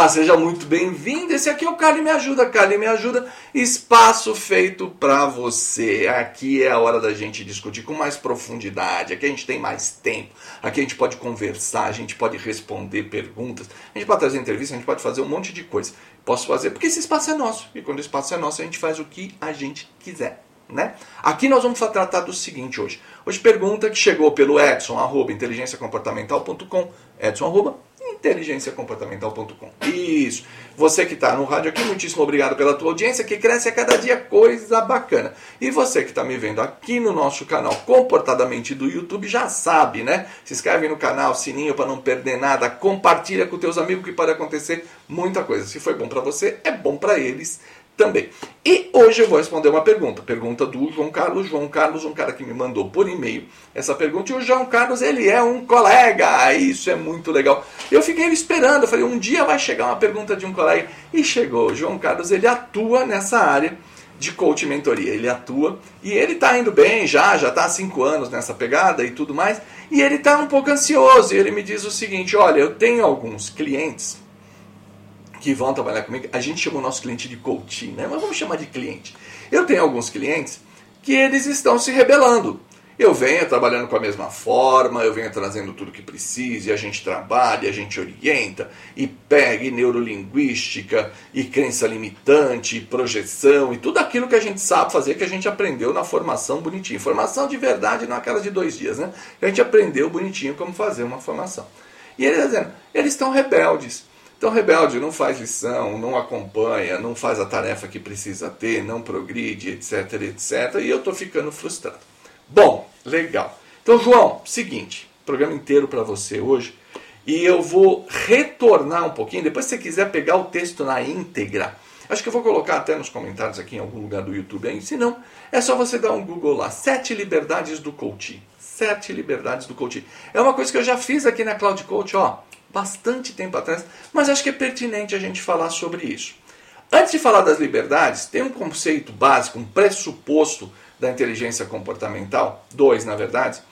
Olá, seja muito bem-vindo. Esse aqui é o Carly Me Ajuda. Carly Me Ajuda, espaço feito para você. Aqui é a hora da gente discutir com mais profundidade. Aqui a gente tem mais tempo. Aqui a gente pode conversar, a gente pode responder perguntas, a gente pode trazer entrevista, a gente pode fazer um monte de coisa. Posso fazer porque esse espaço é nosso. E quando o espaço é nosso, a gente faz o que a gente quiser. Né? Aqui nós vamos tratar do seguinte hoje. Hoje pergunta que chegou pelo Edson, arroba inteligenciacomportamental.com, Edson, arroba inteligenciacomportamental.com. Isso. Você que está no rádio aqui, muitíssimo obrigado pela tua audiência, que cresce a cada dia coisa bacana. E você que está me vendo aqui no nosso canal Comportadamente do YouTube, já sabe, né? Se inscreve no canal, sininho para não perder nada, compartilha com teus amigos que pode acontecer muita coisa. Se foi bom para você, é bom para eles também. E hoje eu vou responder uma pergunta. Pergunta do João Carlos. João Carlos, um cara que me mandou por e-mail essa pergunta. E o João Carlos, ele é um colega. Isso é muito legal. Eu fiquei esperando. Eu falei, um dia vai chegar uma pergunta de um colega. E chegou. O João Carlos, ele atua nessa área de coach mentoria. Ele atua e ele está indo bem já, já está há cinco anos nessa pegada e tudo mais. E ele está um pouco ansioso. E ele me diz o seguinte: olha, eu tenho alguns clientes que vão trabalhar comigo, a gente chama o nosso cliente de coach, né? Mas vamos chamar de cliente. Eu tenho alguns clientes que eles estão se rebelando. Eu venho trabalhando com a mesma forma, eu venho trazendo tudo que precisa, e a gente trabalha, a gente orienta, e pega e neurolinguística, e crença limitante, e projeção, e tudo aquilo que a gente sabe fazer, que a gente aprendeu na formação bonitinha. Formação de verdade, não aquela de dois dias, né? A gente aprendeu bonitinho como fazer uma formação. E eles dizendo, eles estão rebeldes. Então, rebelde não faz lição, não acompanha, não faz a tarefa que precisa ter, não progride, etc, etc. E eu estou ficando frustrado. Bom, legal. Então, João, seguinte, programa inteiro para você hoje. E eu vou retornar um pouquinho. Depois, se você quiser pegar o texto na íntegra, acho que eu vou colocar até nos comentários aqui em algum lugar do YouTube aí. Se não, é só você dar um Google lá. Sete liberdades do coaching. Sete liberdades do coaching. É uma coisa que eu já fiz aqui na Cloud Coach, ó bastante tempo atrás, mas acho que é pertinente a gente falar sobre isso. Antes de falar das liberdades, tem um conceito básico, um pressuposto da inteligência comportamental, dois na verdade.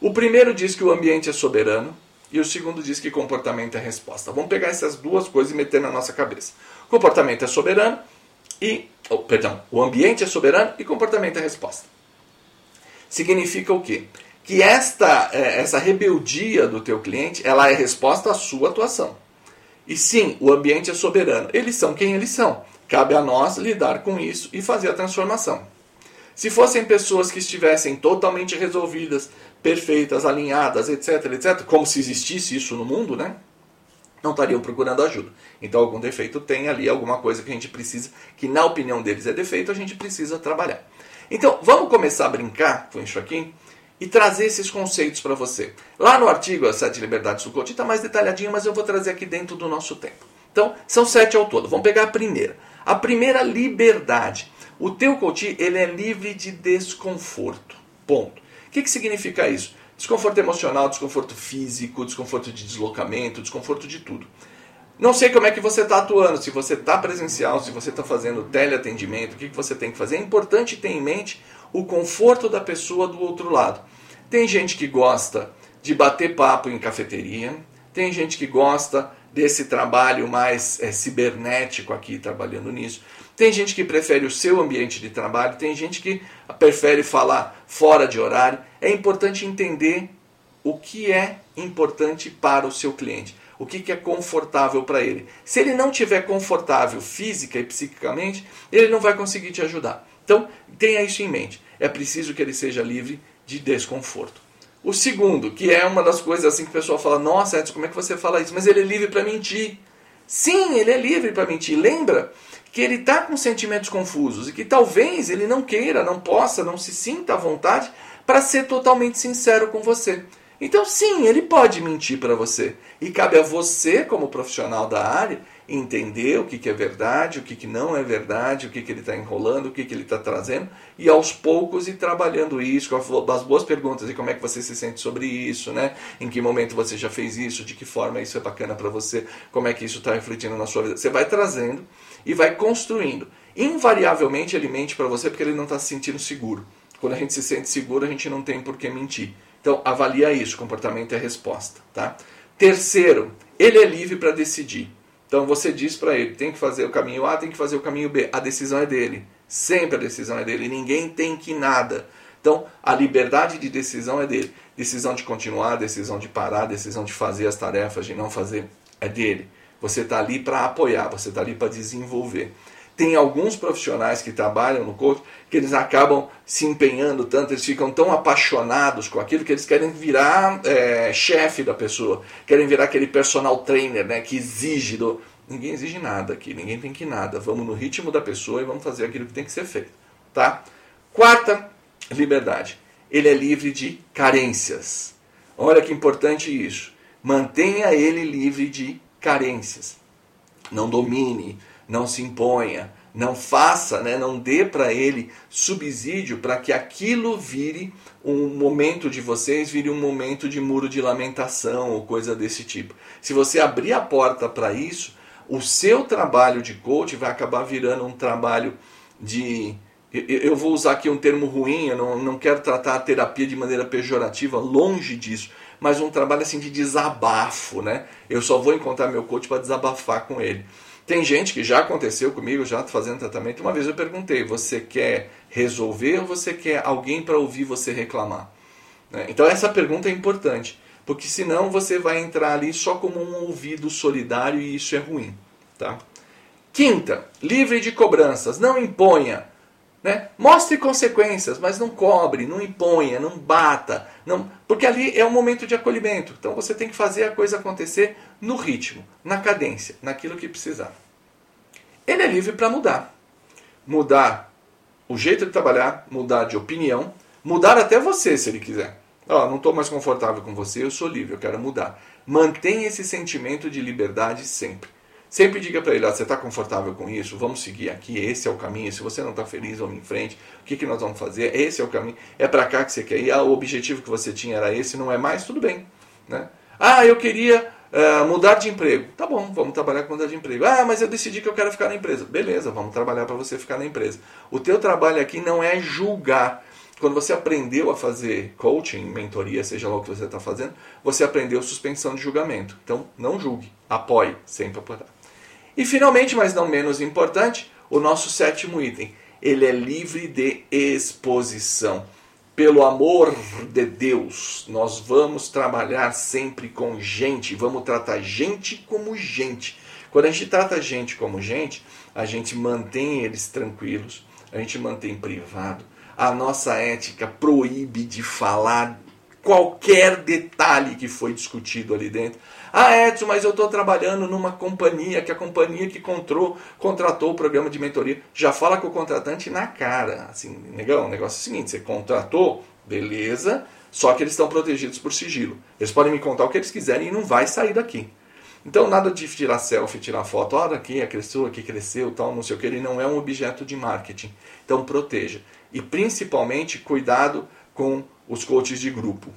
O primeiro diz que o ambiente é soberano e o segundo diz que comportamento é resposta. Vamos pegar essas duas coisas e meter na nossa cabeça. Comportamento é soberano e, oh, perdão, o ambiente é soberano e comportamento é resposta. Significa o quê? Que esta é, essa rebeldia do teu cliente ela é resposta à sua atuação. E sim, o ambiente é soberano. Eles são quem eles são. Cabe a nós lidar com isso e fazer a transformação. Se fossem pessoas que estivessem totalmente resolvidas, perfeitas, alinhadas, etc, etc, como se existisse isso no mundo, né? Não estariam procurando ajuda. Então, algum defeito tem ali, alguma coisa que a gente precisa, que na opinião deles é defeito, a gente precisa trabalhar. Então, vamos começar a brincar com isso aqui e trazer esses conceitos para você. Lá no artigo As Sete Liberdades do Coach está mais detalhadinho, mas eu vou trazer aqui dentro do nosso tempo. Então, são sete ao todo. Vamos pegar a primeira. A primeira liberdade. O teu coach ele é livre de desconforto. Ponto. O que, que significa isso? Desconforto emocional, desconforto físico, desconforto de deslocamento, desconforto de tudo. Não sei como é que você está atuando, se você está presencial, se você está fazendo teleatendimento, o que, que você tem que fazer. É importante ter em mente o conforto da pessoa do outro lado. Tem gente que gosta de bater papo em cafeteria, tem gente que gosta desse trabalho mais é, cibernético aqui, trabalhando nisso. Tem gente que prefere o seu ambiente de trabalho, tem gente que prefere falar fora de horário. É importante entender o que é importante para o seu cliente, o que é confortável para ele. Se ele não tiver confortável física e psiquicamente, ele não vai conseguir te ajudar. Então, tenha isso em mente. É preciso que ele seja livre de desconforto. O segundo, que é uma das coisas assim que o pessoal fala: Nossa, Edson, como é que você fala isso? Mas ele é livre para mentir. Sim, ele é livre para mentir. Lembra que ele está com sentimentos confusos e que talvez ele não queira, não possa, não se sinta à vontade para ser totalmente sincero com você. Então, sim, ele pode mentir para você. E cabe a você, como profissional da área, entender o que, que é verdade, o que, que não é verdade, o que, que ele está enrolando, o que, que ele está trazendo, e aos poucos ir trabalhando isso, com as boas perguntas, e como é que você se sente sobre isso, né? Em que momento você já fez isso, de que forma isso é bacana para você, como é que isso está refletindo na sua vida. Você vai trazendo e vai construindo. Invariavelmente ele mente para você porque ele não está se sentindo seguro. Quando a gente se sente seguro, a gente não tem por que mentir. Então, avalia isso, comportamento é resposta, tá? Terceiro, ele é livre para decidir. Então você diz para ele, tem que fazer o caminho A, tem que fazer o caminho B. A decisão é dele. Sempre a decisão é dele. Ninguém tem que nada. Então a liberdade de decisão é dele. Decisão de continuar, decisão de parar, decisão de fazer as tarefas, de não fazer, é dele. Você está ali para apoiar, você está ali para desenvolver tem alguns profissionais que trabalham no coach que eles acabam se empenhando tanto, eles ficam tão apaixonados com aquilo que eles querem virar é, chefe da pessoa, querem virar aquele personal trainer né, que exige do. Ninguém exige nada aqui, ninguém tem que nada. Vamos no ritmo da pessoa e vamos fazer aquilo que tem que ser feito. Tá? Quarta, liberdade. Ele é livre de carências. Olha que importante isso. Mantenha ele livre de carências. Não domine, não se imponha, não faça, né, não dê para ele subsídio para que aquilo vire um momento de vocês, vire um momento de muro de lamentação ou coisa desse tipo. Se você abrir a porta para isso, o seu trabalho de coach vai acabar virando um trabalho de. Eu vou usar aqui um termo ruim, eu não, não quero tratar a terapia de maneira pejorativa, longe disso, mas um trabalho assim de desabafo, né? Eu só vou encontrar meu coach para desabafar com ele. Tem gente que já aconteceu comigo, já fazendo tratamento. Uma vez eu perguntei: você quer resolver ou você quer alguém para ouvir você reclamar? Né? Então essa pergunta é importante, porque senão você vai entrar ali só como um ouvido solidário e isso é ruim. Tá? Quinta, livre de cobranças, não imponha. Né? Mostre consequências, mas não cobre, não imponha, não bata, não, porque ali é um momento de acolhimento. Então você tem que fazer a coisa acontecer no ritmo, na cadência, naquilo que precisar. Ele é livre para mudar. Mudar o jeito de trabalhar, mudar de opinião, mudar até você se ele quiser. oh, não estou mais confortável com você, eu sou livre, eu quero mudar. Mantenha esse sentimento de liberdade sempre. Sempre diga para ele, ah, você está confortável com isso? Vamos seguir aqui, esse é o caminho. Se você não está feliz, vamos em frente. O que, que nós vamos fazer? Esse é o caminho. É para cá que você quer ir. Ah, o objetivo que você tinha era esse, não é mais? Tudo bem. Né? Ah, eu queria uh, mudar de emprego. Tá bom, vamos trabalhar com mudar de emprego. Ah, mas eu decidi que eu quero ficar na empresa. Beleza, vamos trabalhar para você ficar na empresa. O teu trabalho aqui não é julgar. Quando você aprendeu a fazer coaching, mentoria, seja lá o que você está fazendo, você aprendeu suspensão de julgamento. Então, não julgue, apoie, sempre apoiar. E finalmente, mas não menos importante, o nosso sétimo item. Ele é livre de exposição. Pelo amor de Deus, nós vamos trabalhar sempre com gente, vamos tratar gente como gente. Quando a gente trata gente como gente, a gente mantém eles tranquilos, a gente mantém privado. A nossa ética proíbe de falar qualquer detalhe que foi discutido ali dentro. Ah, Edson, mas eu estou trabalhando numa companhia, que a companhia que contratou, contratou o programa de mentoria. Já fala com o contratante na cara. Assim, negão, o negócio é o seguinte: você contratou, beleza, só que eles estão protegidos por sigilo. Eles podem me contar o que eles quiserem e não vai sair daqui. Então, nada de tirar selfie, tirar foto, olha aqui, cresceu, aqui cresceu, tal, não sei o que. Ele não é um objeto de marketing. Então, proteja. E principalmente, cuidado com os coaches de grupo.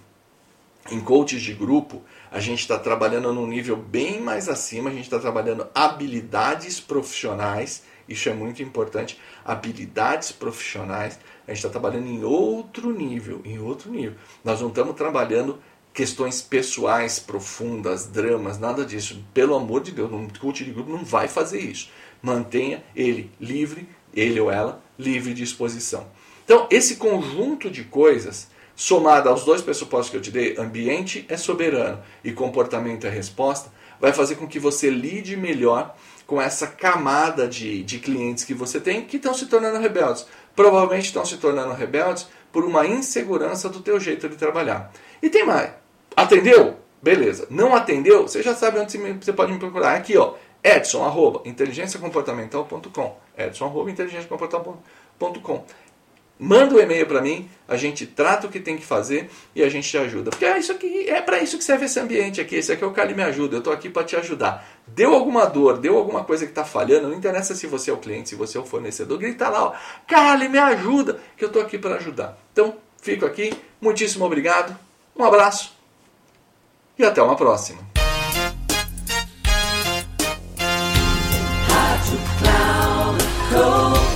Em coaches de grupo, a gente está trabalhando num nível bem mais acima, a gente está trabalhando habilidades profissionais, isso é muito importante, habilidades profissionais, a gente está trabalhando em outro nível, em outro nível. Nós não estamos trabalhando questões pessoais profundas, dramas, nada disso. Pelo amor de Deus, um coach de grupo não vai fazer isso. Mantenha ele livre, ele ou ela, livre de exposição. Então, esse conjunto de coisas somada aos dois pressupostos que eu te dei, ambiente é soberano e comportamento é resposta, vai fazer com que você lide melhor com essa camada de, de clientes que você tem que estão se tornando rebeldes. Provavelmente estão se tornando rebeldes por uma insegurança do teu jeito de trabalhar. E tem mais. Atendeu? Beleza. Não atendeu? Você já sabe onde você pode me procurar. Aqui, ó. Edson, arroba, inteligenciacomportamental.com. Edson, arroba, inteligenciacomportamental.com manda um e-mail para mim, a gente trata o que tem que fazer e a gente te ajuda. Porque é isso aqui, é para isso que serve esse ambiente aqui. Esse aqui é o Cali Me Ajuda. Eu estou aqui para te ajudar. Deu alguma dor, deu alguma coisa que está falhando, não interessa se você é o cliente, se você é o fornecedor, grita lá, ó, Cali, me ajuda, que eu estou aqui para ajudar. Então, fico aqui. Muitíssimo obrigado. Um abraço e até uma próxima.